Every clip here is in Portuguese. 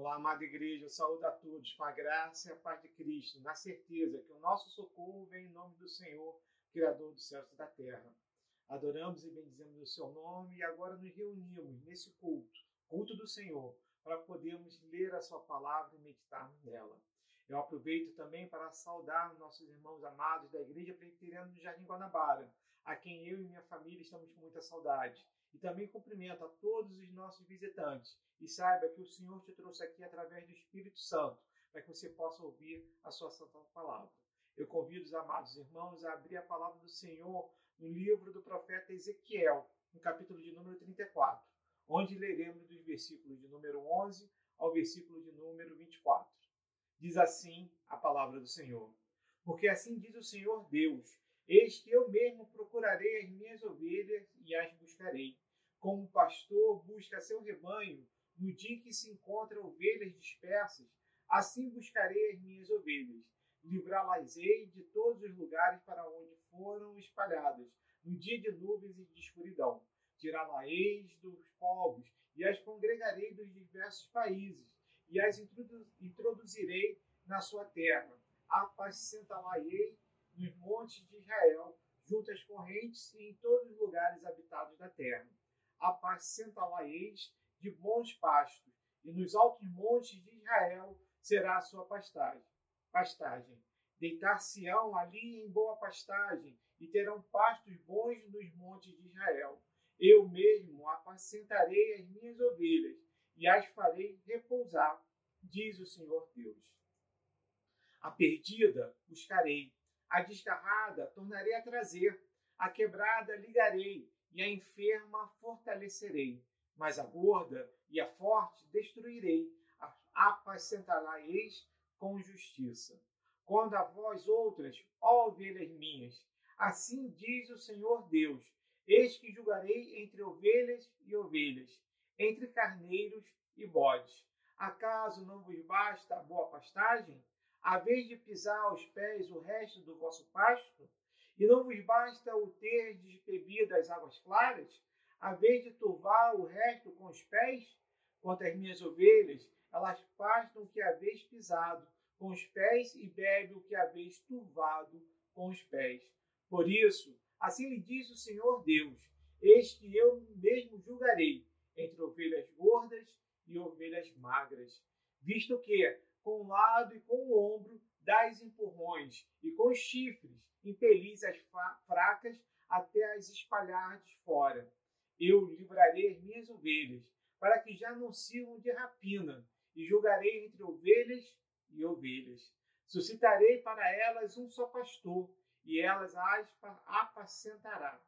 Olá, amada igreja, saúde a todos com a graça e a paz de Cristo, na certeza que o nosso socorro vem em nome do Senhor, Criador dos céus e da terra. Adoramos e bendizemos o seu nome e agora nos reunimos nesse culto, culto do Senhor, para podermos ler a sua palavra e meditarmos nela. Eu aproveito também para saudar nossos irmãos amados da Igreja Presbiteriana do Jardim Guanabara, a quem eu e minha família estamos com muita saudade. E também cumprimento a todos os nossos visitantes. E saiba que o Senhor te trouxe aqui através do Espírito Santo, para que você possa ouvir a sua santa palavra. Eu convido os amados irmãos a abrir a palavra do Senhor no livro do profeta Ezequiel, no capítulo de número 34, onde leremos dos versículos de número 11 ao versículo de número 24. Diz assim a palavra do Senhor: Porque assim diz o Senhor Deus: Eis que eu mesmo procurarei as minhas ovelhas e as buscarei. Como o pastor busca seu rebanho no dia que se encontram ovelhas dispersas, assim buscarei as minhas ovelhas. Livrá-las-ei de todos os lugares para onde foram espalhadas, no dia de nuvens e de escuridão. Tirá-las-eis dos povos e as congregarei dos diversos países e as introduzirei na sua terra. Apacentá-la-ei nos montes de Israel, junto às correntes e em todos os lugares habitados da terra. Apacentá-la-eis de bons pastos, e nos altos montes de Israel será a sua pastagem. pastagem. Deitar-se-ão ali em boa pastagem, e terão pastos bons nos montes de Israel. Eu mesmo apacentarei as minhas ovelhas, e as farei repousar, diz o Senhor Deus. A perdida buscarei, a desgarrada tornarei a trazer, a quebrada ligarei, e a enferma fortalecerei. Mas a gorda e a forte destruirei, apacentará-eis com justiça. Quando a vós outras, ó ovelhas minhas, assim diz o Senhor Deus, eis que julgarei entre ovelhas e ovelhas, entre carneiros e bodes. Acaso não vos basta a boa pastagem? A vez de pisar aos pés o resto do vosso pasto? E não vos basta o ter desbebido as águas claras, a vez de turvar o resto com os pés? Quanto às minhas ovelhas, elas pastam o que haveis pisado com os pés e bebem o que haveis turvado com os pés. Por isso, assim lhe diz o Senhor Deus: Eis que eu mesmo julgarei entre ovelhas gordas e ovelhas magras, visto que com um lado e com o ombro dais empurrões, e com os chifres impelis as fracas até as espalhardes fora. Eu livrarei as minhas ovelhas, para que já não sirvam de rapina, e julgarei entre ovelhas e ovelhas. Suscitarei para elas um só pastor, e elas as apacentará.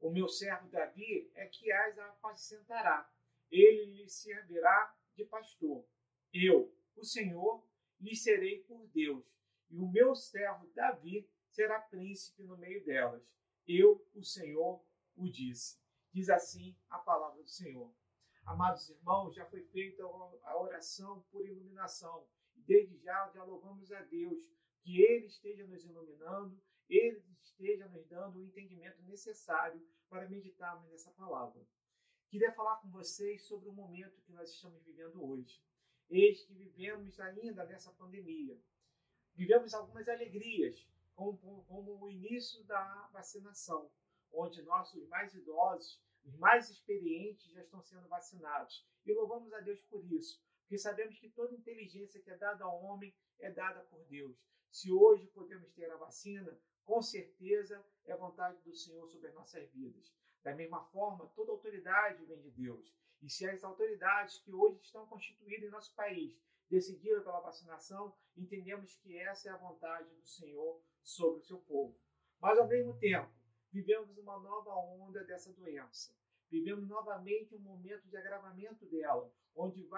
O meu servo Davi é que as apacentará. Ele lhe servirá de pastor. Eu, o Senhor, lhe serei por Deus, e o meu servo Davi será príncipe no meio delas. Eu, o Senhor, o disse. Diz assim a palavra do Senhor. Amados irmãos, já foi feita a oração por iluminação. E desde já louvamos a Deus que Ele esteja nos iluminando, Ele esteja nos dando o entendimento necessário para meditarmos nessa palavra. Queria falar com vocês sobre o momento que nós estamos vivendo hoje. Eis que vivemos ainda nessa pandemia. Vivemos algumas alegrias, como, como o início da vacinação, onde nossos mais idosos, os mais experientes já estão sendo vacinados. E louvamos a Deus por isso, porque sabemos que toda inteligência que é dada ao homem é dada por Deus. Se hoje podemos ter a vacina, com certeza é vontade do Senhor sobre as nossas vidas. Da mesma forma, toda autoridade vem de Deus. E se as autoridades que hoje estão constituídas em nosso país decidiram pela vacinação, entendemos que essa é a vontade do Senhor sobre o seu povo. Mas, ao mesmo tempo, vivemos uma nova onda dessa doença. Vivemos novamente um momento de agravamento dela, onde,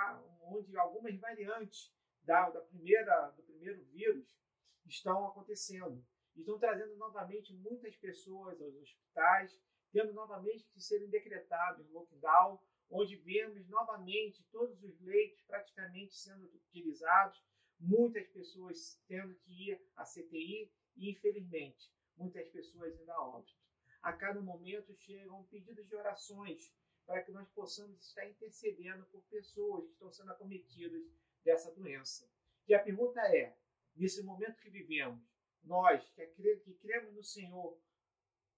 onde algumas variantes da, da primeira, do primeiro vírus estão acontecendo. Estão trazendo novamente muitas pessoas aos hospitais, tendo novamente que serem decretados lockdown onde vemos novamente todos os leitos praticamente sendo utilizados, muitas pessoas tendo que ir à CTI e, infelizmente, muitas pessoas indo a óbito. A cada momento chegam pedidos de orações para que nós possamos estar intercedendo por pessoas que estão sendo acometidas dessa doença. E a pergunta é: nesse momento que vivemos, nós que cremos no Senhor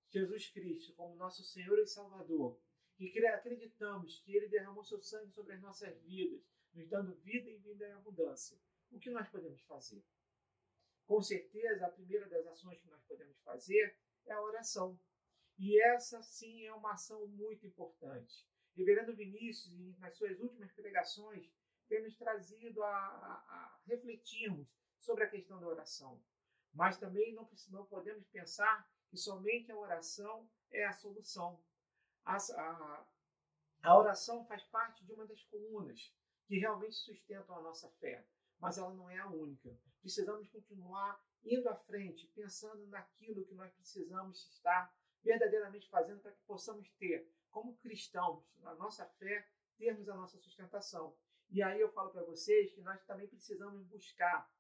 Jesus Cristo como nosso Senhor e Salvador, e acreditamos que Ele derramou seu sangue sobre as nossas vidas, nos dando vida e vida em abundância, o que nós podemos fazer? Com certeza, a primeira das ações que nós podemos fazer é a oração. E essa sim é uma ação muito importante. Reverendo Vinícius, nas suas últimas pregações, tem nos trazido a, a, a refletirmos sobre a questão da oração. Mas também não, não podemos pensar que somente a oração é a solução. A, a, a oração faz parte de uma das colunas que realmente sustentam a nossa fé, mas ela não é a única. Precisamos continuar indo à frente, pensando naquilo que nós precisamos estar verdadeiramente fazendo para que possamos ter, como cristãos, na nossa fé, termos a nossa sustentação. E aí eu falo para vocês que nós também precisamos buscar,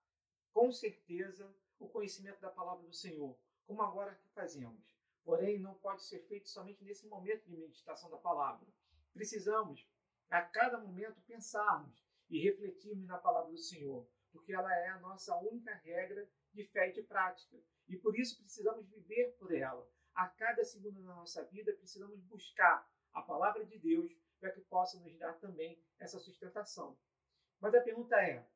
com certeza, o conhecimento da palavra do Senhor, como agora que fazemos. Porém, não pode ser feito somente nesse momento de meditação da palavra. Precisamos, a cada momento, pensarmos e refletirmos na palavra do Senhor, porque ela é a nossa única regra de fé e de prática. E por isso precisamos viver por ela, a cada segundo da nossa vida, precisamos buscar a palavra de Deus para que possa nos dar também essa sustentação. Mas a pergunta é: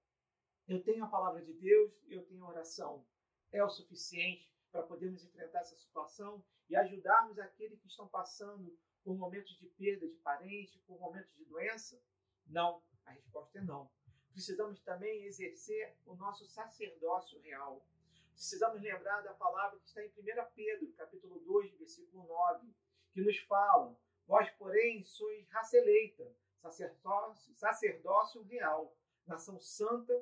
eu tenho a palavra de Deus, eu tenho a oração, é o suficiente para podermos enfrentar essa situação e ajudarmos aqueles que estão passando por momentos de perda de parente, por momentos de doença? Não, a resposta é não. Precisamos também exercer o nosso sacerdócio real, precisamos lembrar da palavra que está em 1 Pedro, capítulo 2, versículo 9, que nos fala: Vós, porém, sois raça eleita, sacerdócio, sacerdócio real, nação santa,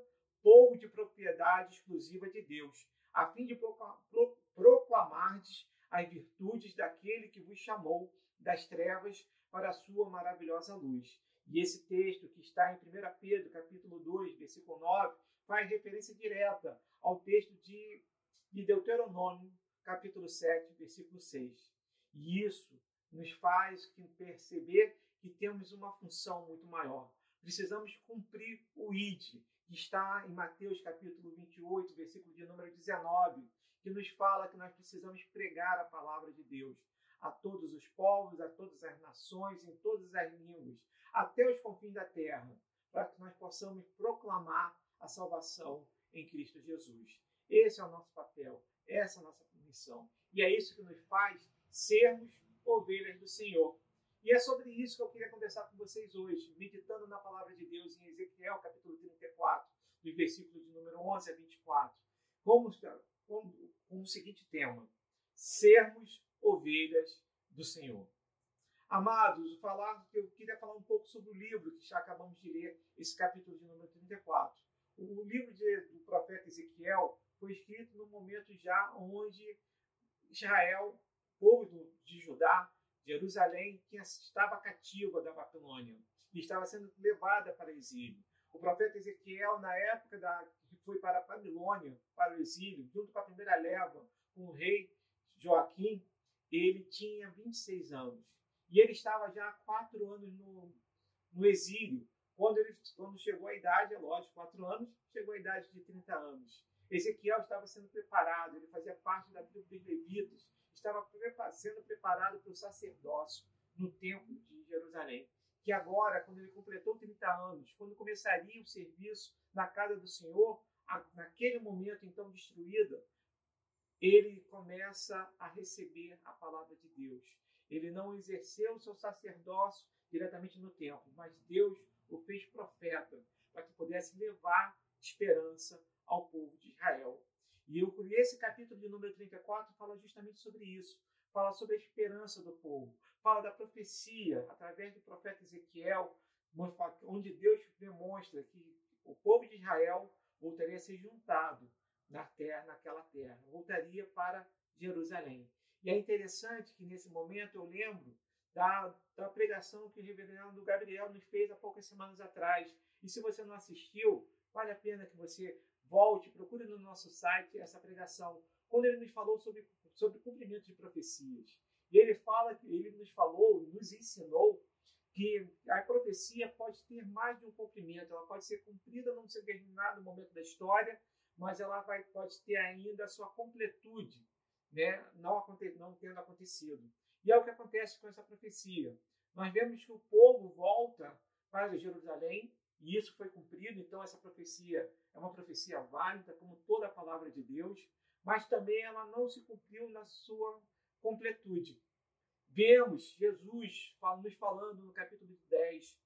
povo de propriedade exclusiva de Deus, a fim de proclamardes as virtudes daquele que vos chamou das trevas para a sua maravilhosa luz. E esse texto que está em 1 Pedro, capítulo 2, versículo 9, faz referência direta ao texto de, de Deuteronômio, capítulo 7, versículo 6. E isso nos faz perceber que temos uma função muito maior. Precisamos cumprir o ID, que está em Mateus capítulo 28, versículo de número 19, que nos fala que nós precisamos pregar a palavra de Deus a todos os povos, a todas as nações, em todas as línguas, até os confins da terra, para que nós possamos proclamar a salvação em Cristo Jesus. Esse é o nosso papel, essa é a nossa missão. E é isso que nos faz sermos ovelhas do Senhor. E é sobre isso que eu queria conversar com vocês hoje, meditando na palavra de Deus em Ezequiel, capítulo 34, do versículo de número 11 a 24, como, como, com o seguinte tema: sermos ovelhas do Senhor. Amados, falar, eu queria falar um pouco sobre o livro que já acabamos de ler, esse capítulo de número 34. O livro de, do profeta Ezequiel foi escrito no momento já onde Israel, povo de Judá, Jerusalém, que estava cativa da Babilônia e estava sendo levada para exílio. O profeta Ezequiel, na época da, foi para a Babilônia, para o exílio, junto com a primeira leva, com o rei Joaquim, ele tinha 26 anos. E ele estava já há quatro anos no, no exílio, quando, ele, quando chegou a idade, é lógico, quatro anos, chegou a idade de 30 anos. Ezequiel estava sendo preparado, ele fazia parte da tribo dos levitas, estava sendo preparado para o sacerdócio no templo de Jerusalém. Que agora, quando ele completou 30 anos, quando começaria o serviço na casa do Senhor, naquele momento então destruída, ele começa a receber a palavra de Deus. Ele não exerceu o seu sacerdócio diretamente no templo, mas Deus o fez profeta para que pudesse levar esperança ao povo de Israel. E eu, esse capítulo de número 34 fala justamente sobre isso. Fala sobre a esperança do povo. Fala da profecia através do profeta Ezequiel, onde Deus demonstra que o povo de Israel voltaria a ser juntado na terra, naquela terra, voltaria para Jerusalém. E é interessante que nesse momento eu lembro da, da pregação que o reverendo Gabriel nos fez há poucas semanas atrás. E se você não assistiu, vale a pena que você volte, procure no nosso site essa pregação, quando ele nos falou sobre, sobre cumprimento de profecias. E ele fala ele nos falou, nos ensinou que a profecia pode ter mais de um cumprimento, ela pode ser cumprida num determinado momento da história, mas ela vai, pode ter ainda a sua completude, né? não, não tendo acontecido. E é o que acontece com essa profecia. Nós vemos que o povo volta para Jerusalém, e isso foi cumprido, então essa profecia é uma profecia válida, como toda a palavra de Deus, mas também ela não se cumpriu na sua completude. Vemos Jesus nos falando no capítulo 10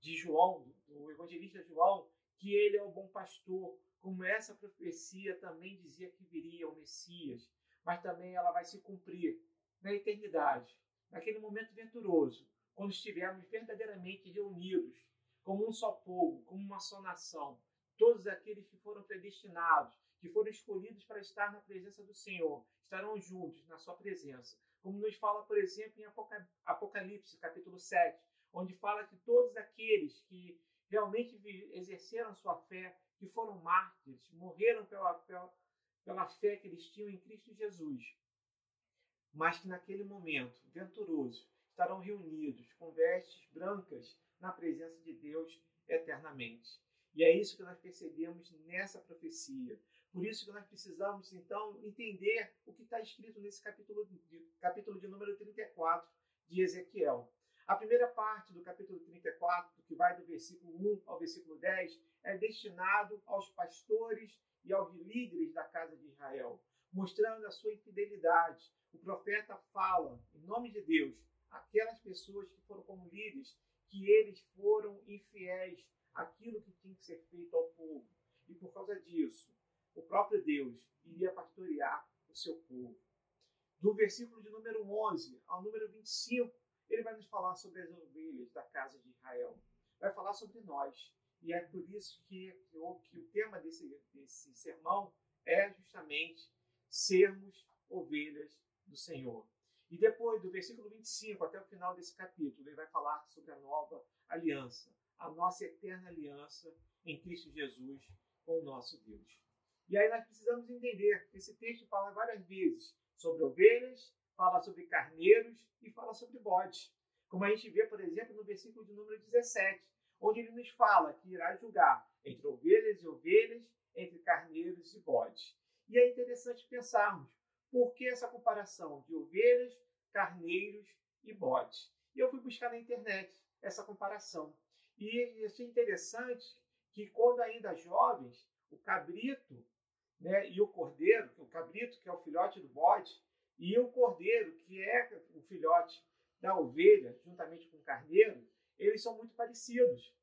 de João, do evangelista João, que ele é o bom pastor, como essa profecia também dizia que viria o Messias, mas também ela vai se cumprir na eternidade, naquele momento venturoso, quando estivermos verdadeiramente reunidos como um só povo, como uma só nação, todos aqueles que foram predestinados, que foram escolhidos para estar na presença do Senhor, estarão juntos na sua presença. Como nos fala, por exemplo, em Apocalipse, capítulo 7, onde fala que todos aqueles que realmente exerceram sua fé, que foram mártires, morreram pela, pela, pela fé que eles tinham em Cristo Jesus, mas que naquele momento venturoso estarão reunidos com vestes brancas na presença de Deus eternamente. E é isso que nós percebemos nessa profecia. Por isso que nós precisamos, então, entender o que está escrito nesse capítulo de, capítulo de número 34 de Ezequiel. A primeira parte do capítulo 34, que vai do versículo 1 ao versículo 10, é destinado aos pastores e aos líderes da casa de Israel, mostrando a sua infidelidade. O profeta fala, em nome de Deus, aquelas pessoas que foram como líderes, que eles foram infiéis àquilo que tinha que ser feito ao povo. E por causa disso, o próprio Deus iria pastorear o seu povo. Do versículo de número 11 ao número 25, ele vai nos falar sobre as ovelhas da casa de Israel. Vai falar sobre nós. E é por isso que, que, o, que o tema desse, desse sermão é justamente sermos ovelhas do Senhor. E depois, do versículo 25 até o final desse capítulo, ele vai falar sobre a nova aliança, a nossa eterna aliança em Cristo Jesus com o nosso Deus. E aí nós precisamos entender, esse texto fala várias vezes sobre ovelhas, fala sobre carneiros e fala sobre bodes. Como a gente vê, por exemplo, no versículo de número 17, onde ele nos fala que irá julgar entre ovelhas e ovelhas, entre carneiros e bodes. E é interessante pensarmos por que essa comparação de ovelhas, carneiros e bodes. E eu fui buscar na internet essa comparação. E achei interessante que quando ainda jovens, o cabrito né, e o cordeiro, o cabrito, que é o filhote do bode, e o cordeiro, que é o filhote da ovelha, juntamente com o carneiro, eles são muito parecidos.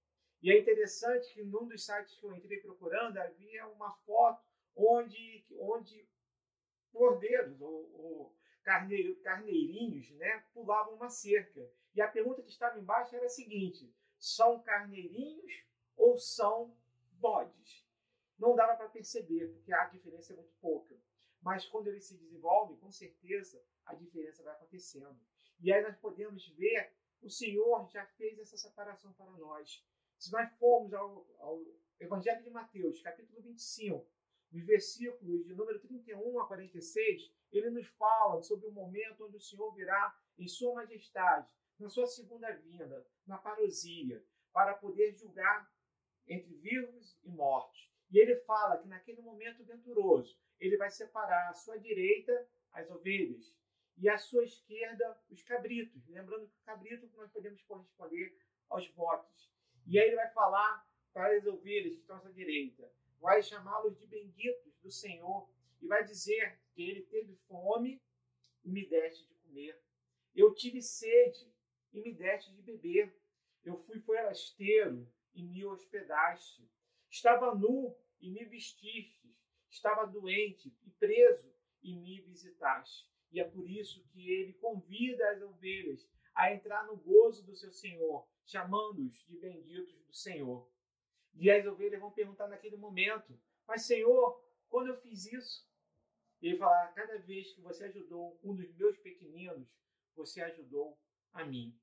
E é interessante que num dos sites que eu entrei procurando havia uma foto onde, onde cordeiros ou, ou carneiro, carneirinhos né, pulavam uma cerca. E a pergunta que estava embaixo era a seguinte: são carneirinhos ou são bodes? Não dava para perceber, porque a diferença é muito pouca. Mas quando eles se desenvolvem, com certeza a diferença vai acontecendo. E aí nós podemos ver, o Senhor já fez essa separação para nós. Se nós formos ao, ao Evangelho de Mateus, capítulo 25, nos versículos de número 31 a 46, ele nos fala sobre o momento onde o Senhor virá em sua majestade, na sua segunda vinda, na parousia, para poder julgar entre vivos e mortos. E ele fala que naquele momento venturoso, ele vai separar à sua direita as ovelhas e à sua esquerda os cabritos. Lembrando que o cabrito nós podemos corresponder aos botes. E aí ele vai falar para as ovelhas que estão à sua direita: vai chamá-los de benditos do Senhor e vai dizer que ele teve fome e me deste de comer. Eu tive sede e me deste de beber. Eu fui forasteiro e me hospedaste. Estava nu e me vestistes. Estava doente e preso e me visitaste. E é por isso que ele convida as ovelhas a entrar no gozo do seu Senhor, chamando-os de benditos do Senhor. E as ovelhas vão perguntar naquele momento: Mas, Senhor, quando eu fiz isso? E ele fala: Cada vez que você ajudou um dos meus pequeninos, você ajudou a mim.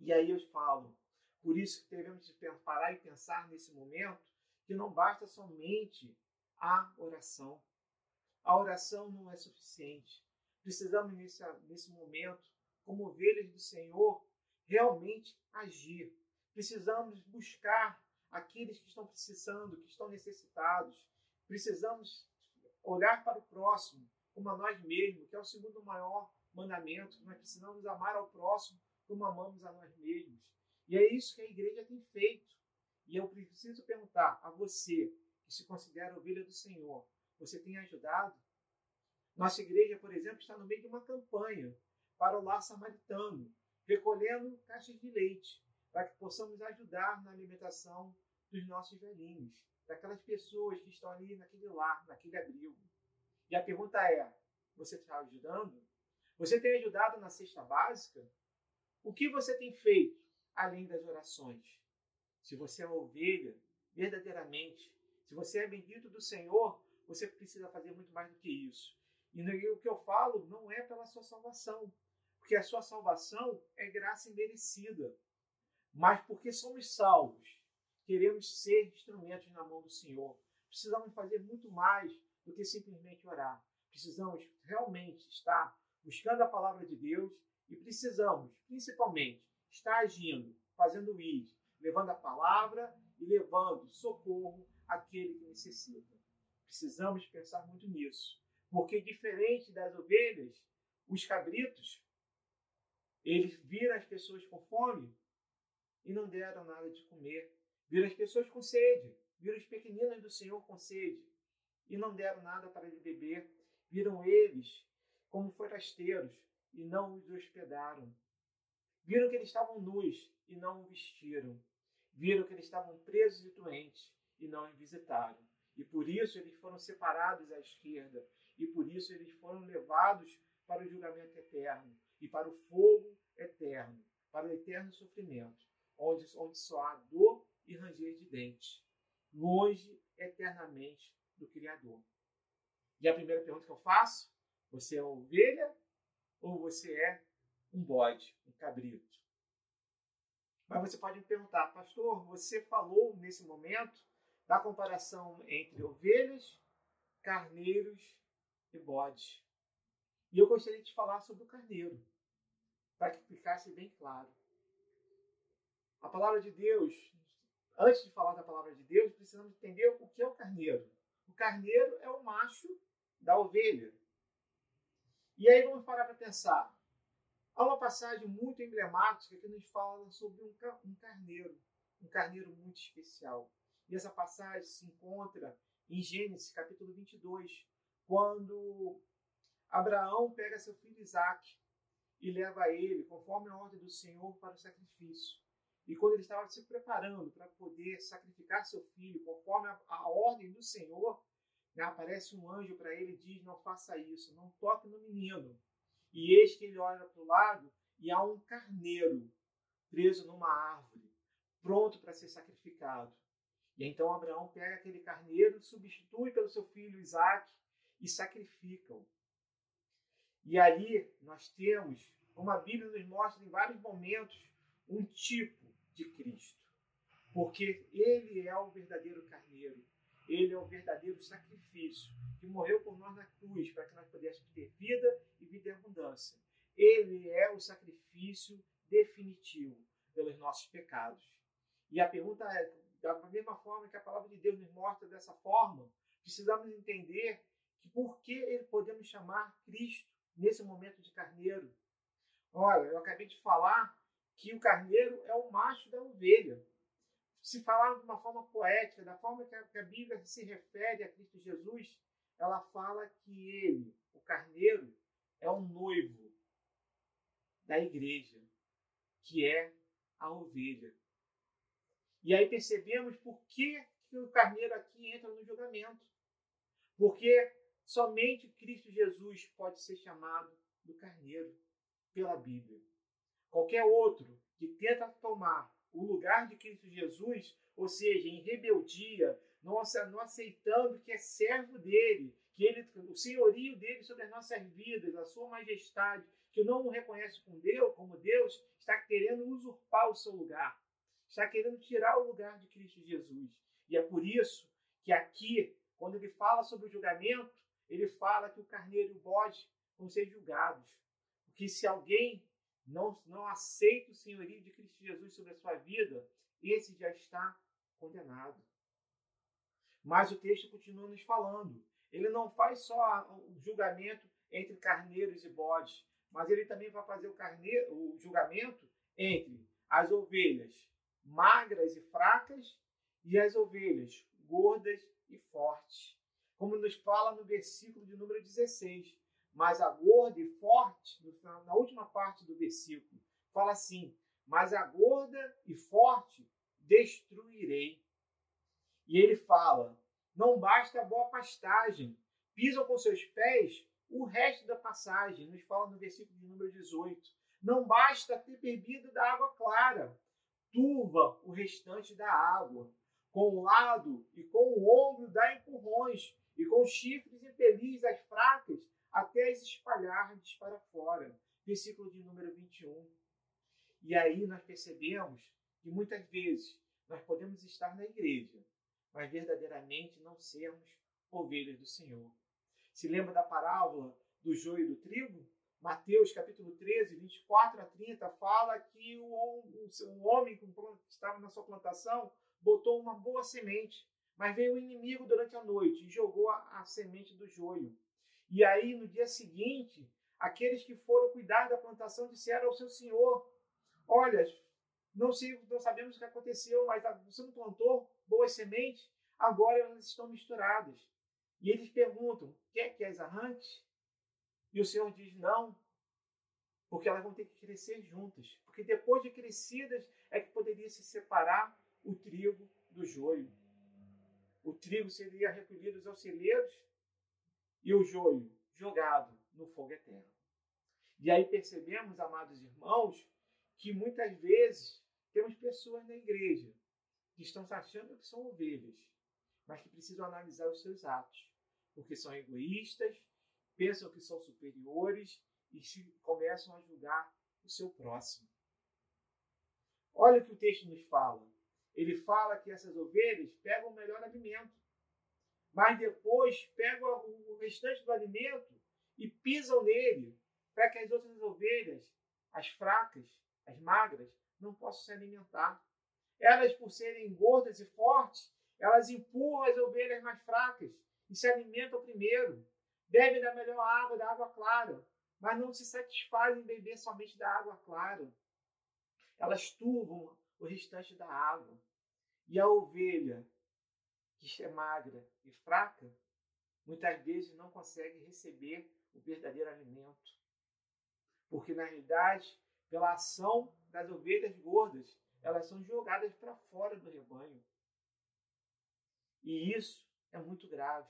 E aí eu falo: Por isso que devemos parar e pensar nesse momento que não basta somente a oração. A oração não é suficiente. Precisamos, nesse, nesse momento, como ovelhas do Senhor, realmente agir. Precisamos buscar aqueles que estão precisando, que estão necessitados. Precisamos olhar para o próximo como a nós mesmos, que é o segundo maior mandamento. Nós precisamos amar ao próximo como amamos a nós mesmos. E é isso que a igreja tem feito. E eu preciso perguntar a você, que se considera ovelha do Senhor, você tem ajudado? Nossa igreja, por exemplo, está no meio de uma campanha para o lar samaritano, recolhendo caixas de leite, para que possamos ajudar na alimentação dos nossos velhinhos, daquelas pessoas que estão ali naquele lar, naquele abrigo. E a pergunta é: você está ajudando? Você tem ajudado na cesta básica? O que você tem feito além das orações? Se você é ovelha, verdadeiramente, se você é bendito do Senhor, você precisa fazer muito mais do que isso. E o que eu falo não é pela sua salvação, porque a sua salvação é graça imerecida. Mas porque somos salvos, queremos ser instrumentos na mão do Senhor. Precisamos fazer muito mais do que simplesmente orar. Precisamos realmente estar buscando a palavra de Deus e precisamos, principalmente, estar agindo, fazendo isso, levando a palavra e levando socorro àquele que necessita. Precisamos pensar muito nisso. Porque, diferente das ovelhas, os cabritos, eles viram as pessoas com fome e não deram nada de comer. Viram as pessoas com sede, viram os pequeninos do Senhor com sede e não deram nada para lhe beber. Viram eles como forasteiros e não os hospedaram. Viram que eles estavam nus e não o vestiram. Viram que eles estavam presos e doentes e não o visitaram. E por isso eles foram separados à esquerda e por isso eles foram levados para o julgamento eterno e para o fogo eterno, para o eterno sofrimento, onde, onde só há dor e ranger de dentes, longe eternamente do Criador. E a primeira pergunta que eu faço: você é ovelha ou você é um bode, um cabrito? Mas você pode me perguntar, pastor, você falou nesse momento da comparação entre ovelhas, carneiros e bode. E eu gostaria de falar sobre o carneiro, para que ficasse bem claro. A palavra de Deus, antes de falar da palavra de Deus, precisamos entender o que é o carneiro. O carneiro é o macho da ovelha. E aí vamos parar para pensar. Há uma passagem muito emblemática que nos fala sobre um carneiro, um carneiro muito especial. E essa passagem se encontra em Gênesis capítulo 22, quando Abraão pega seu filho Isaac e leva ele, conforme a ordem do Senhor, para o sacrifício. E quando ele estava se preparando para poder sacrificar seu filho, conforme a, a ordem do Senhor, né, aparece um anjo para ele e diz: Não faça isso, não toque no menino. E eis que ele olha para o lado e há um carneiro preso numa árvore, pronto para ser sacrificado. E então Abraão pega aquele carneiro, substitui pelo seu filho Isaac e sacrificam. E ali nós temos, como a Bíblia nos mostra em vários momentos, um tipo de Cristo. Porque ele é o verdadeiro carneiro, ele é o verdadeiro sacrifício que morreu por nós na cruz para que nós pudéssemos ter vida e vida em abundância. Ele é o sacrifício definitivo pelos nossos pecados. E a pergunta é, da mesma forma que a palavra de Deus nos mostra dessa forma, precisamos entender que por que ele podemos chamar Cristo nesse momento de carneiro? Olha, eu acabei de falar que o carneiro é o macho da ovelha. Se falar de uma forma poética, da forma que a, Bíblia se refere a Cristo Jesus, ela fala que ele, o carneiro, é o noivo da igreja, que é a ovelha. E aí percebemos por que, que o carneiro aqui entra no julgamento. Porque Somente Cristo Jesus pode ser chamado do carneiro pela Bíblia. Qualquer outro que tenta tomar o lugar de Cristo Jesus, ou seja, em rebeldia, não, aceitando que é servo dele, que ele, o senhorio dele sobre as nossas vidas, a sua majestade, que não o reconhece como Deus, como Deus, está querendo usurpar o seu lugar, está querendo tirar o lugar de Cristo Jesus. E é por isso que aqui, quando ele fala sobre o julgamento, ele fala que o carneiro e o bode vão ser julgados. Porque se alguém não, não aceita o senhorio de Cristo Jesus sobre a sua vida, esse já está condenado. Mas o texto continua nos falando. Ele não faz só o julgamento entre carneiros e bodes, mas ele também vai fazer o, carneiro, o julgamento entre as ovelhas magras e fracas e as ovelhas gordas e fortes. Como nos fala no versículo de número 16. Mas a gorda e forte, na última parte do versículo, fala assim: Mas a gorda e forte destruirei. E ele fala: Não basta a boa pastagem, pisam com seus pés o resto da passagem, nos fala no versículo de número 18. Não basta ter bebido da água clara, turva o restante da água. Com o lado e com o ombro dá empurrões, e com chifres impelis as fracas até as espalhardes para fora. Versículo de número 21. E aí nós percebemos que muitas vezes nós podemos estar na igreja, mas verdadeiramente não sermos ovelhas do Senhor. Se lembra da parábola do joio e do trigo? Mateus capítulo 13, 24 a 30, fala que o, homem que estava na sua plantação botou uma boa semente, mas veio o inimigo durante a noite e jogou a, a semente do joio. E aí, no dia seguinte, aqueles que foram cuidar da plantação disseram ao seu senhor: Olha, não, não sabemos o que aconteceu, mas você não plantou boas sementes, agora elas estão misturadas. E eles perguntam: quer que as arranque? E o Senhor diz: não, porque elas vão ter que crescer juntas. Porque depois de crescidas é que poderia se separar o trigo do joio. O trigo seria recolhido aos celeiros e o joio jogado no fogo eterno. E aí percebemos, amados irmãos, que muitas vezes temos pessoas na igreja que estão se achando que são ovelhas, mas que precisam analisar os seus atos, porque são egoístas, pensam que são superiores e começam a julgar o seu próximo. Olha o que o texto nos fala. Ele fala que essas ovelhas pegam o melhor alimento, mas depois pegam o restante do alimento e pisam nele, para que as outras ovelhas, as fracas, as magras, não possam se alimentar. Elas, por serem gordas e fortes, elas empurram as ovelhas mais fracas e se alimentam primeiro. Bebem da melhor água, da água clara, mas não se satisfazem em beber somente da água clara. Elas turvam o restante da água. E a ovelha, que é magra e fraca, muitas vezes não consegue receber o verdadeiro alimento. Porque, na realidade, pela ação das ovelhas gordas, elas são jogadas para fora do rebanho. E isso é muito grave.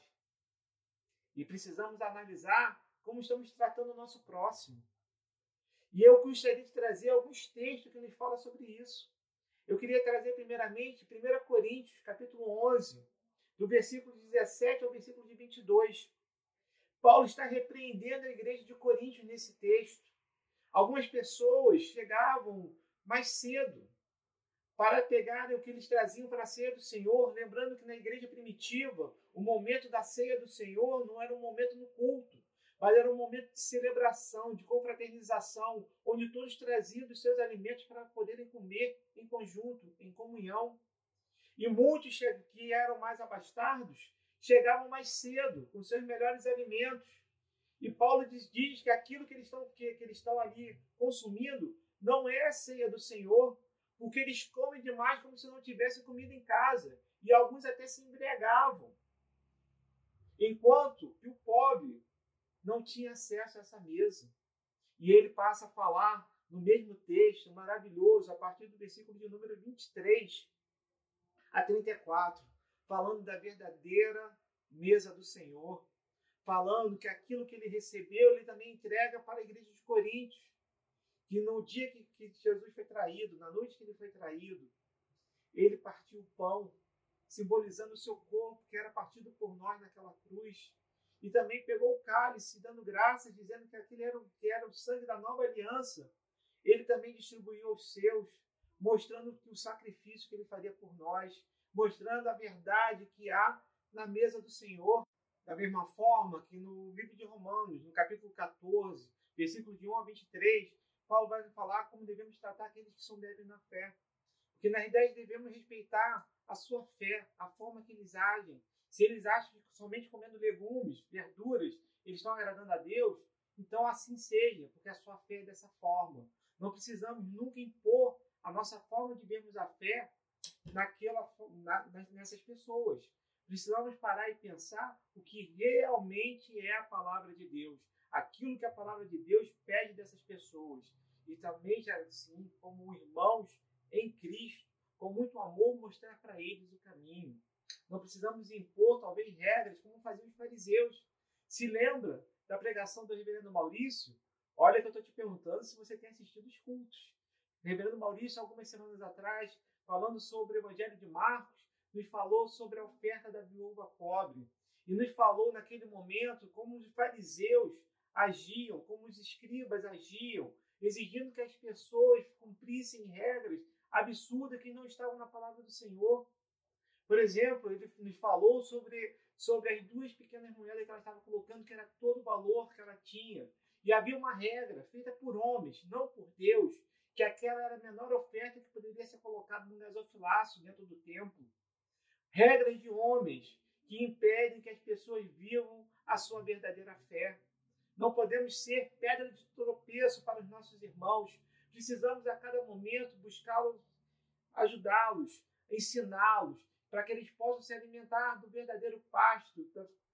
E precisamos analisar como estamos tratando o nosso próximo. E eu gostaria de trazer alguns textos que nos falam sobre isso. Eu queria trazer primeiramente 1 Coríntios, capítulo 11, do versículo 17 ao versículo de 22. Paulo está repreendendo a igreja de Coríntios nesse texto. Algumas pessoas chegavam mais cedo para pegarem o que eles traziam para a ceia do Senhor, lembrando que na igreja primitiva, o momento da ceia do Senhor não era um momento no culto, mas era um momento de celebração, de confraternização, onde todos traziam os seus alimentos para poderem comer em conjunto, em comunhão. E muitos que eram mais abastados chegavam mais cedo, com seus melhores alimentos. E Paulo diz, diz que aquilo que eles, estão, que, que eles estão ali consumindo não é a ceia do Senhor, porque eles comem demais como se não tivessem comida em casa. E alguns até se embriagavam. Enquanto que o pobre não tinha acesso a essa mesa. E ele passa a falar no mesmo texto maravilhoso, a partir do versículo de número 23 a 34, falando da verdadeira mesa do Senhor, falando que aquilo que ele recebeu, ele também entrega para a igreja de Coríntios que no dia que, que Jesus foi traído, na noite que ele foi traído, ele partiu o pão, simbolizando o seu corpo que era partido por nós naquela cruz. E também pegou o cálice, dando graças, dizendo que aquele era, que era o sangue da nova aliança. Ele também distribuiu aos seus, mostrando que o sacrifício que ele faria por nós, mostrando a verdade que há na mesa do Senhor. Da mesma forma que no livro de Romanos, no capítulo 14, versículo de 1 a 23, Paulo vai falar como devemos tratar aqueles que são débeis na fé. Porque na realidade devemos respeitar a sua fé, a forma que eles agem. Se eles acham que somente comendo legumes, verduras, eles estão agradando a Deus, então assim seja, porque a sua fé é dessa forma. Não precisamos nunca impor a nossa forma de vermos a fé naquela, na, nessas pessoas. Precisamos parar e pensar o que realmente é a palavra de Deus, aquilo que a palavra de Deus pede dessas pessoas. E também, assim, como irmãos em Cristo, com muito amor, mostrar para eles o caminho. Não precisamos impor, talvez, regras como faziam os fariseus. Se lembra da pregação do reverendo Maurício? Olha que eu estou te perguntando se você tem assistido os cultos. Reverendo Maurício, algumas semanas atrás, falando sobre o Evangelho de Marcos, nos falou sobre a oferta da viúva pobre. E nos falou naquele momento como os fariseus agiam, como os escribas agiam, exigindo que as pessoas cumprissem regras absurdas que não estavam na palavra do Senhor. Por exemplo, ele nos falou sobre, sobre as duas pequenas moedas que ela estava colocando, que era todo o valor que ela tinha. E havia uma regra feita por homens, não por Deus, que aquela era a menor oferta que poderia ser colocada no gasofilácio dentro do templo. Regras de homens que impedem que as pessoas vivam a sua verdadeira fé. Não podemos ser pedra de tropeço para os nossos irmãos. Precisamos a cada momento buscá-los, ajudá-los, ensiná-los, para que eles possam se alimentar do verdadeiro pasto,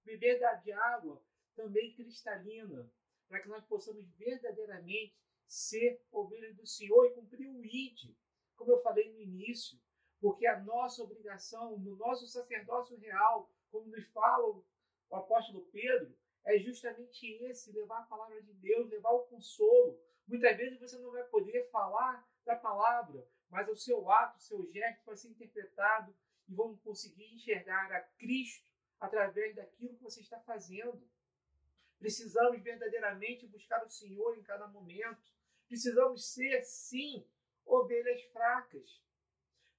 beber da água também cristalina, para que nós possamos verdadeiramente ser ovelhas do Senhor e cumprir o ID, como eu falei no início, porque a nossa obrigação, no nosso sacerdócio real, como nos fala o apóstolo Pedro, é justamente esse: levar a palavra de Deus, levar o consolo. Muitas vezes você não vai poder falar da palavra, mas o seu ato, o seu gesto vai ser interpretado e vão conseguir enxergar a Cristo através daquilo que você está fazendo. Precisamos verdadeiramente buscar o Senhor em cada momento. Precisamos ser, sim, ovelhas fracas.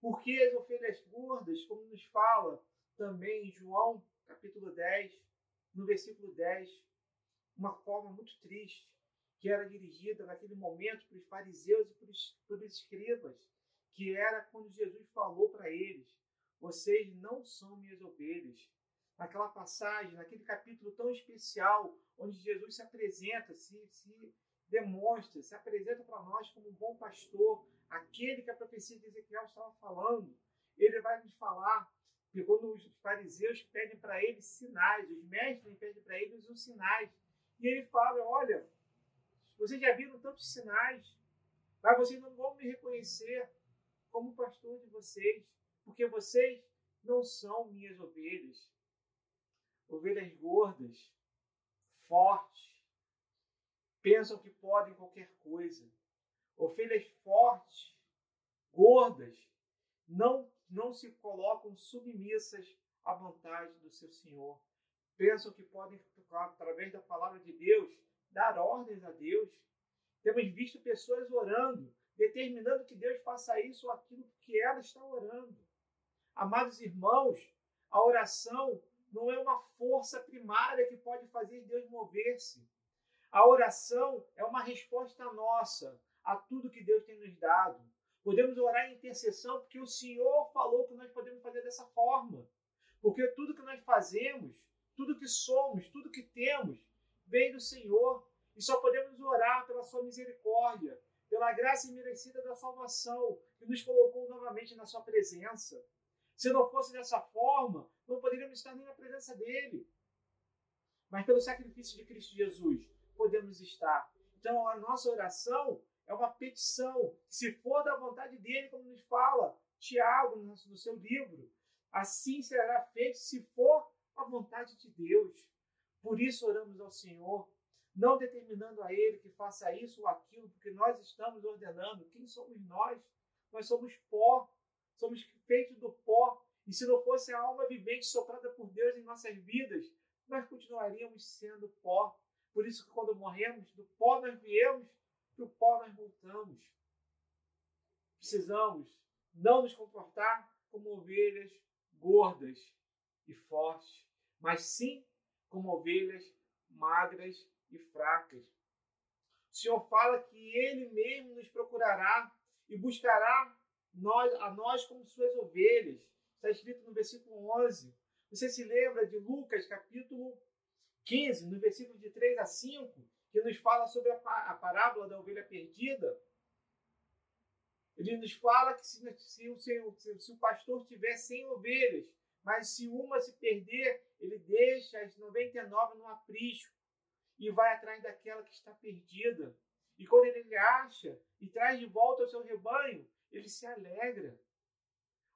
Porque as ovelhas gordas, como nos fala também João, capítulo 10, no versículo 10, uma forma muito triste, que era dirigida naquele momento para os fariseus e para os escribas, que era quando Jesus falou para eles: Vocês não são minhas ovelhas. Naquela passagem, naquele capítulo tão especial, onde Jesus se apresenta, se, se demonstra, se apresenta para nós como um bom pastor, aquele que a profecia de Ezequiel estava falando, ele vai nos falar que quando os fariseus pedem para ele sinais, os mestres pedem para eles os sinais, e ele fala: Olha, vocês já viram tantos sinais, mas vocês não vão me reconhecer como pastor de vocês, porque vocês não são minhas ovelhas, ovelhas gordas, fortes, pensam que podem qualquer coisa Ovelhas fortes, gordas, não, não se colocam submissas à vontade do seu Senhor. Pensam que podem, através da palavra de Deus, dar ordens a Deus. Temos visto pessoas orando, determinando que Deus faça isso ou aquilo que ela está orando. Amados irmãos, a oração não é uma força primária que pode fazer Deus mover-se. A oração é uma resposta nossa a tudo que Deus tem nos dado. Podemos orar em intercessão porque o Senhor falou que nós podemos fazer dessa forma. Porque tudo que nós fazemos, tudo que somos, tudo que temos, vem do Senhor. E só podemos orar pela sua misericórdia, pela graça imerecida da salvação, que nos colocou novamente na sua presença. Se não fosse dessa forma, não poderíamos estar nem na presença dele. Mas pelo sacrifício de Cristo Jesus, podemos estar. Então, a nossa oração é uma petição. Se for da vontade dele, como nos fala Tiago no seu livro, assim será feito se for a vontade de Deus. Por isso oramos ao Senhor, não determinando a Ele que faça isso ou aquilo, porque nós estamos ordenando. Quem somos nós? Nós somos pó, somos feitos do pó. E se não fosse a alma vivente soprada por Deus em nossas vidas, nós continuaríamos sendo pó. Por isso que quando morremos, do pó nós viemos para o pó nós voltamos. Precisamos não nos comportar como ovelhas gordas e fortes, mas sim como ovelhas magras e fracas. O Senhor fala que Ele mesmo nos procurará e buscará nós, a nós como suas ovelhas. Está escrito no versículo 11. Você se lembra de Lucas, capítulo 15, no versículo de 3 a 5, que nos fala sobre a, parábola da ovelha perdida? Ele nos fala que se, se, se, se o pastor tiver 100 ovelhas, mas se uma se perder, ele deixa as 99 no aprisco e vai atrás daquela que está perdida. E quando ele acha e traz de volta o seu rebanho, ele se alegra.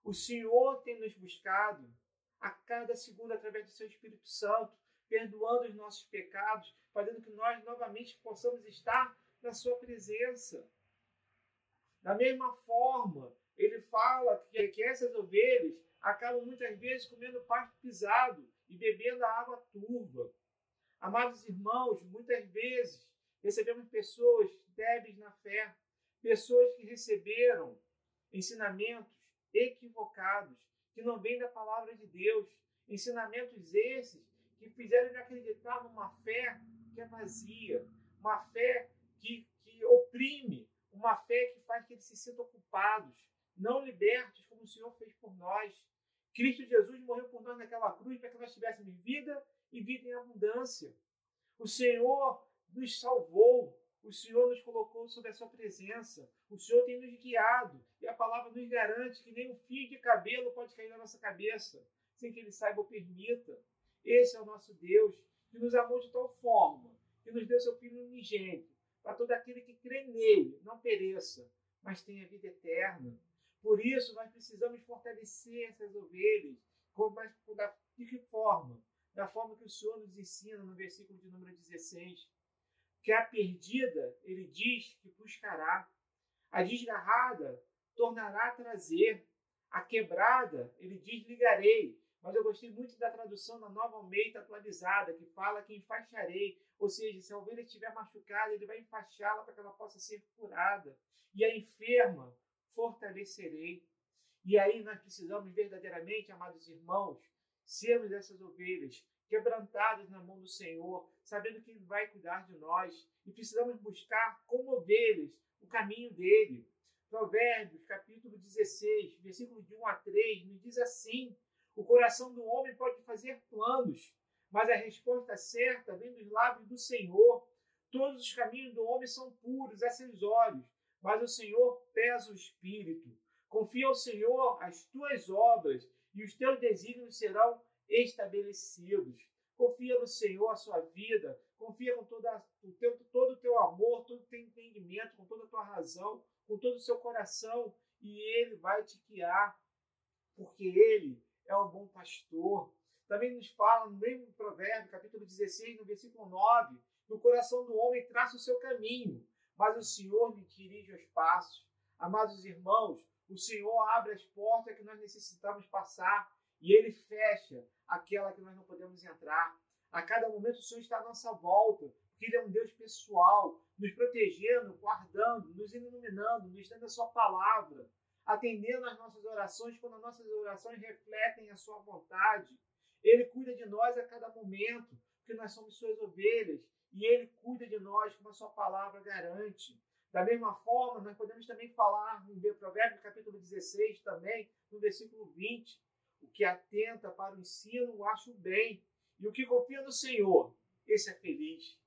O Senhor tem nos buscado a cada segundo através do seu Espírito Santo, perdoando os nossos pecados, fazendo que nós novamente possamos estar na sua presença. Da mesma forma, ele fala que, que essas ovelhas acabam muitas vezes comendo pasto pisado e bebendo a água turva. Amados irmãos, muitas vezes recebemos pessoas débeis na fé, pessoas que receberam ensinamentos equivocados, que não vêm da palavra de Deus, ensinamentos esses que fizeram de acreditar numa fé que é vazia, uma fé que, que oprime, uma fé que faz que eles se sintam ocupados, não libertos, como o Senhor fez por nós. Cristo Jesus morreu por nós naquela cruz para que nós tivéssemos vida e vida em abundância. O Senhor nos salvou, o Senhor nos colocou sob a sua presença, o Senhor tem nos guiado e a palavra nos garante que nem um fio de cabelo pode cair na nossa cabeça sem que Ele saiba ou permita. Esse é o nosso Deus, que nos amou de tal forma, que nos deu seu Filho unigênito, para todo aquele que crê nele não pereça, mas tenha vida eterna. Por isso, nós precisamos fortalecer essas ovelhas. De que forma? Da forma que o Senhor nos ensina no versículo de número 16. Que a perdida, ele diz que buscará. A desgarrada tornará a trazer. A quebrada, ele diz ligarei. Mas eu gostei muito da tradução da Nova Almeida atualizada, que fala que enfaixarei. Ou seja, se a ovelha estiver machucada, ele vai enfaixá-la para que ela possa ser curada. E a enferma, fortalecerei. E aí nós precisamos verdadeiramente, amados irmãos, sermos essas ovelhas quebrantadas na mão do Senhor, sabendo que Ele vai cuidar de nós. E precisamos buscar, como ovelhas, o caminho dele. Provérbios, capítulo 16, versículo de 1 a 3, nos diz assim: o coração do homem pode fazer planos, mas a resposta certa vem dos lábios do Senhor. Todos os caminhos do homem são puros a seus olhos, mas o Senhor pesa o espírito. Confia ao Senhor as tuas obras e os teus desígnios serão estabelecidos. Confia no Senhor a sua vida, confia com toda, o teu, todo o teu amor, todo o teu entendimento, com toda a tua razão, com todo o seu coração, e Ele vai te guiar, porque Ele é o bom pastor. Também nos fala no mesmo provérbio, capítulo 16, no versículo 9, que o coração do homem traça o seu caminho, mas o Senhor lhe dirige os passos. Amados irmãos, o Senhor abre as portas que nós necessitamos passar e ele fecha aquela que nós não podemos entrar. A cada momento o Senhor está à nossa volta, porque Ele é um Deus pessoal, nos protegendo, guardando, nos iluminando, nos dando a Sua palavra atendendo às nossas orações, quando as nossas orações refletem a sua vontade. Ele cuida de nós a cada momento, porque nós somos suas ovelhas, e ele cuida de nós como a sua palavra garante. Da mesma forma, nós podemos também falar no Provérbios capítulo 16, também, no versículo 20, o que atenta para o ensino, o acho bem, e o que confia no Senhor, esse é feliz.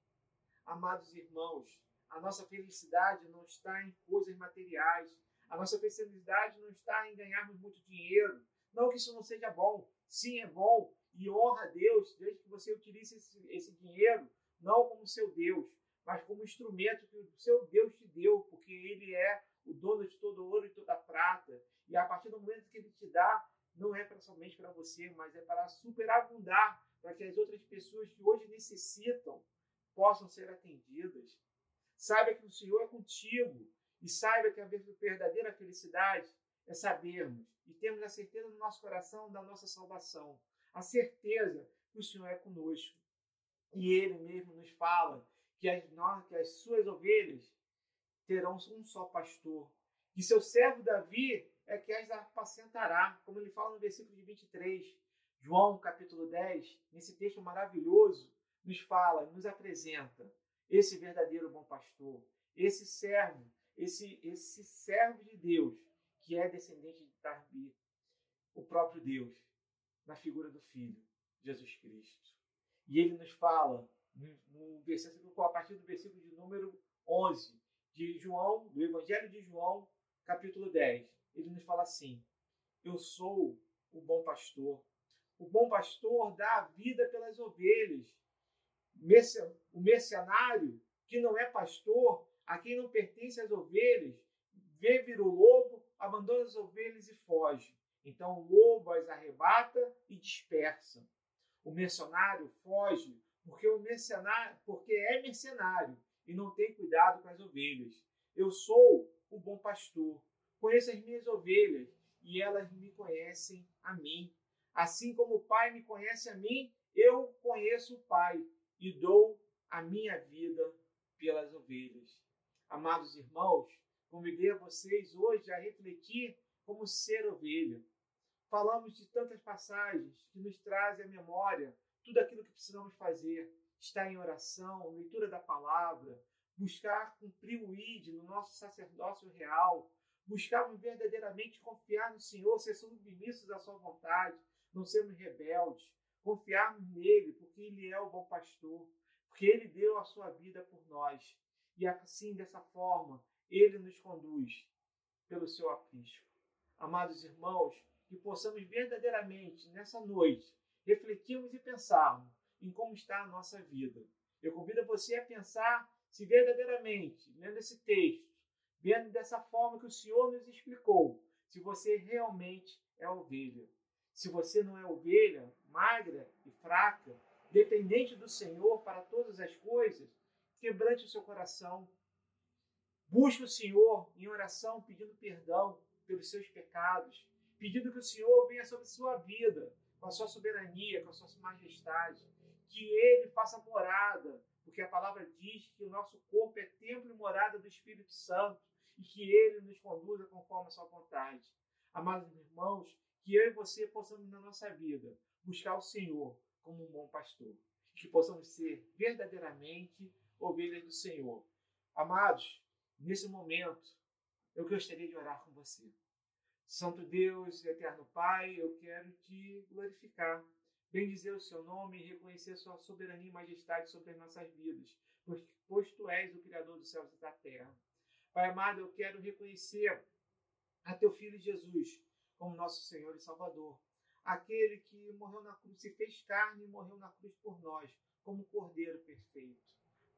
Amados irmãos, a nossa felicidade não está em coisas materiais, a nossa felicidade não está em ganharmos muito dinheiro. Não que isso não seja bom. Sim, é bom. E honra a Deus, desde que você utilize esse, esse dinheiro não como seu Deus, mas como instrumento que o seu Deus te deu, porque Ele é o dono de todo ouro e toda prata. E a partir do momento que Ele te dá, não é somente para você, mas é para superabundar, para que as outras pessoas que hoje necessitam possam ser atendidas. Saiba que o Senhor é contigo. E saiba que a verdadeira felicidade é sabermos e termos a certeza no nosso coração da nossa salvação, a certeza que o Senhor é conosco. E Ele mesmo nos fala que as, que as suas ovelhas terão um só pastor, que seu servo Davi é que as apacentará, como ele fala no versículo de 23. João, capítulo 10, nesse texto maravilhoso, nos fala, nos apresenta esse verdadeiro bom pastor, esse servo, esse, esse servo de Deus, que é descendente de Darbi, o próprio Deus, na figura do Filho, Jesus Cristo. E ele nos fala, no versículo, a partir do versículo de número 11 de João, do Evangelho de João, capítulo 10, ele nos fala assim: Eu sou o bom pastor. O bom pastor dá a vida pelas ovelhas. O mercenário, que não é pastor, a quem não pertence as ovelhas, vê vir o lobo, abandona as ovelhas e foge. Então o lobo as arrebata e dispersa. O mercenário foge porque o mercenário, porque é mercenário e não tem cuidado com as ovelhas. Eu sou o bom pastor. Conheço as minhas ovelhas e elas me conhecem a mim. Assim como o Pai me conhece a mim, eu conheço o Pai e dou a minha vida pelas ovelhas. Amados irmãos, convidei a vocês hoje a refletir como ser ovelha. Falamos de tantas passagens que nos trazem à memória tudo aquilo que precisamos fazer. Estar em oração, leitura da palavra, buscar cumprir o ID no nosso sacerdócio real, buscarmos verdadeiramente confiar no Senhor, ser submissos à sua vontade, não sermos rebeldes, confiarmos nele, porque ele é o bom pastor, porque ele deu a sua vida por nós. E assim, dessa forma, ele nos conduz pelo seu aprisco. Amados irmãos, que possamos verdadeiramente, nessa noite, refletirmos e pensarmos em como está a nossa vida. Eu convido você a pensar se verdadeiramente, lendo esse texto, vendo dessa forma que o Senhor nos explicou, se você realmente é ovelha. Se você não é ovelha, magra e fraca, dependente do Senhor para todas as coisas, quebrante o seu coração. Busque o Senhor em oração, pedindo perdão pelos seus pecados, pedindo que o Senhor venha sobre sua vida, com a sua soberania, com a sua majestade, que Ele faça morada, porque a palavra diz que o nosso corpo é templo e morada do Espírito Santo, e que Ele nos conduza conforme a sua vontade. Amados irmãos, que eu e você possamos na nossa vida buscar o Senhor como um bom pastor, que possamos ser verdadeiramente ovelhas do Senhor. Amados, nesse momento, eu gostaria de orar com você. Santo Deus, eterno Pai, eu quero te glorificar, bendizer o seu nome e reconhecer sua soberania e majestade sobre as nossas vidas, pois, pois tu és o Criador dos céus e da terra. Pai amado, eu quero reconhecer a teu Filho Jesus como nosso Senhor e Salvador. Aquele que morreu na cruz, se fez carne e morreu na cruz por nós, como Cordeiro perfeito.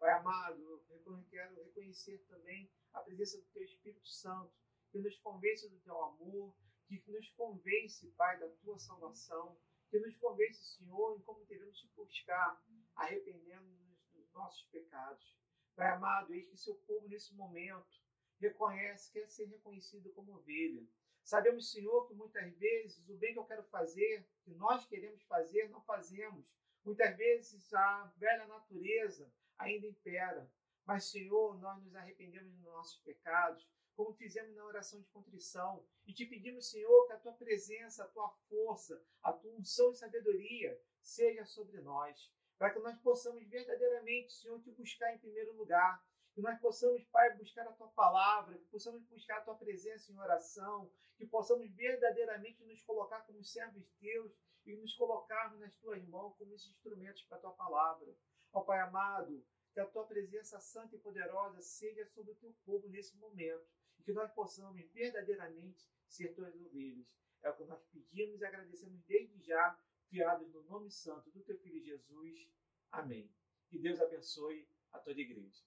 Pai amado, eu quero reconhecer também a presença do Teu Espírito Santo, que nos convence do Teu amor, que nos convence, Pai, da Tua salvação, que nos convence, Senhor, em como devemos te buscar, arrependendo-nos dos nossos pecados. Pai amado, eis que seu povo nesse momento reconhece, quer ser reconhecido como ovelha. Sabemos, Senhor, que muitas vezes o bem que eu quero fazer, que nós queremos fazer, não fazemos. Muitas vezes a velha natureza ainda impera. Mas, Senhor, nós nos arrependemos dos nossos pecados, como fizemos na oração de contrição, e te pedimos, Senhor, que a tua presença, a tua força, a tua unção e sabedoria seja sobre nós, para que nós possamos verdadeiramente, Senhor, te buscar em primeiro lugar, que nós possamos, Pai, buscar a Tua palavra, que possamos buscar a Tua presença em oração, que possamos verdadeiramente nos colocar como servos Teus e nos colocarmos nas Tuas mãos como esses instrumentos para a Tua palavra. Ó Pai amado, que a Tua presença santa e poderosa seja sobre o Teu povo nesse momento e que nós possamos verdadeiramente ser Tuas ovelhas. É o que nós pedimos e agradecemos desde já, fiados no nome santo do Teu Filho Jesus. Amém. Que Deus abençoe a toda a igreja.